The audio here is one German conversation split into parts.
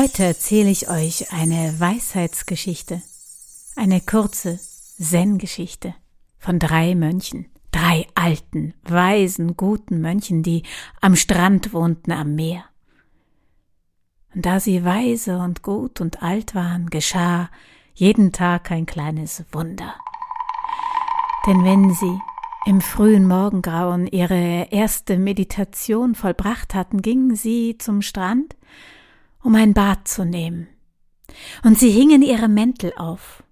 Heute erzähle ich euch eine Weisheitsgeschichte, eine kurze Zen-Geschichte von drei Mönchen, drei alten, weisen, guten Mönchen, die am Strand wohnten am Meer. Und da sie weise und gut und alt waren, geschah jeden Tag ein kleines Wunder. Denn wenn sie im frühen Morgengrauen ihre erste Meditation vollbracht hatten, gingen sie zum Strand, um ein Bad zu nehmen. Und sie hingen ihre Mäntel auf.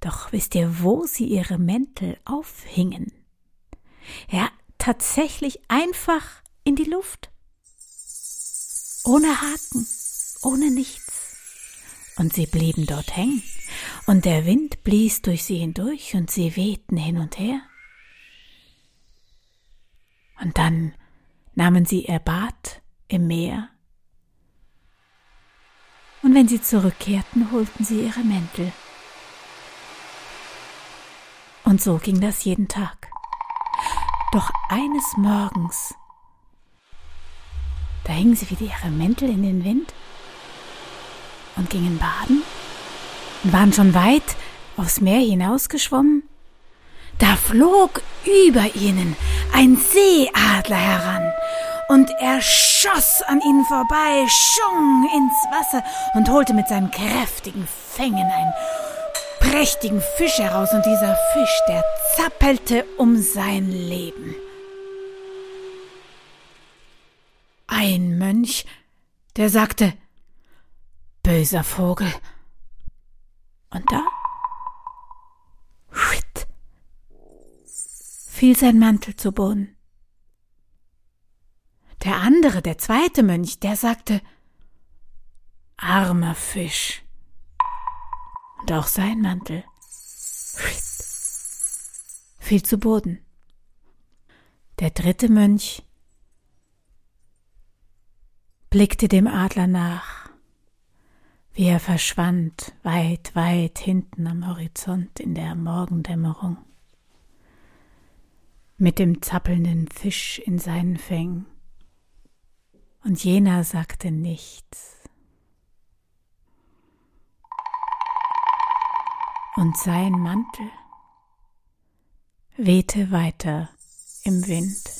Doch wisst ihr, wo sie ihre Mäntel aufhingen? Ja, tatsächlich einfach in die Luft. Ohne Haken, ohne nichts. Und sie blieben dort hängen, und der Wind blies durch sie hindurch, und sie wehten hin und her. Und dann nahmen sie ihr Bad im Meer. Und wenn sie zurückkehrten, holten sie ihre Mäntel. Und so ging das jeden Tag. Doch eines Morgens, da hingen sie wieder ihre Mäntel in den Wind und gingen baden und waren schon weit aufs Meer hinausgeschwommen. Da flog über ihnen ein Seeadler heran, und er schoss an ihnen vorbei, schung ins Wasser und holte mit seinen kräftigen Fängen einen prächtigen Fisch heraus, und dieser Fisch, der zappelte um sein Leben. Ein Mönch, der sagte, böser Vogel. Und da fiel sein Mantel zu Boden. Der andere, der zweite Mönch, der sagte, armer Fisch. Und auch sein Mantel fiel zu Boden. Der dritte Mönch blickte dem Adler nach, wie er verschwand weit, weit hinten am Horizont in der Morgendämmerung mit dem zappelnden Fisch in seinen Fängen. Und jener sagte nichts. Und sein Mantel wehte weiter im Wind.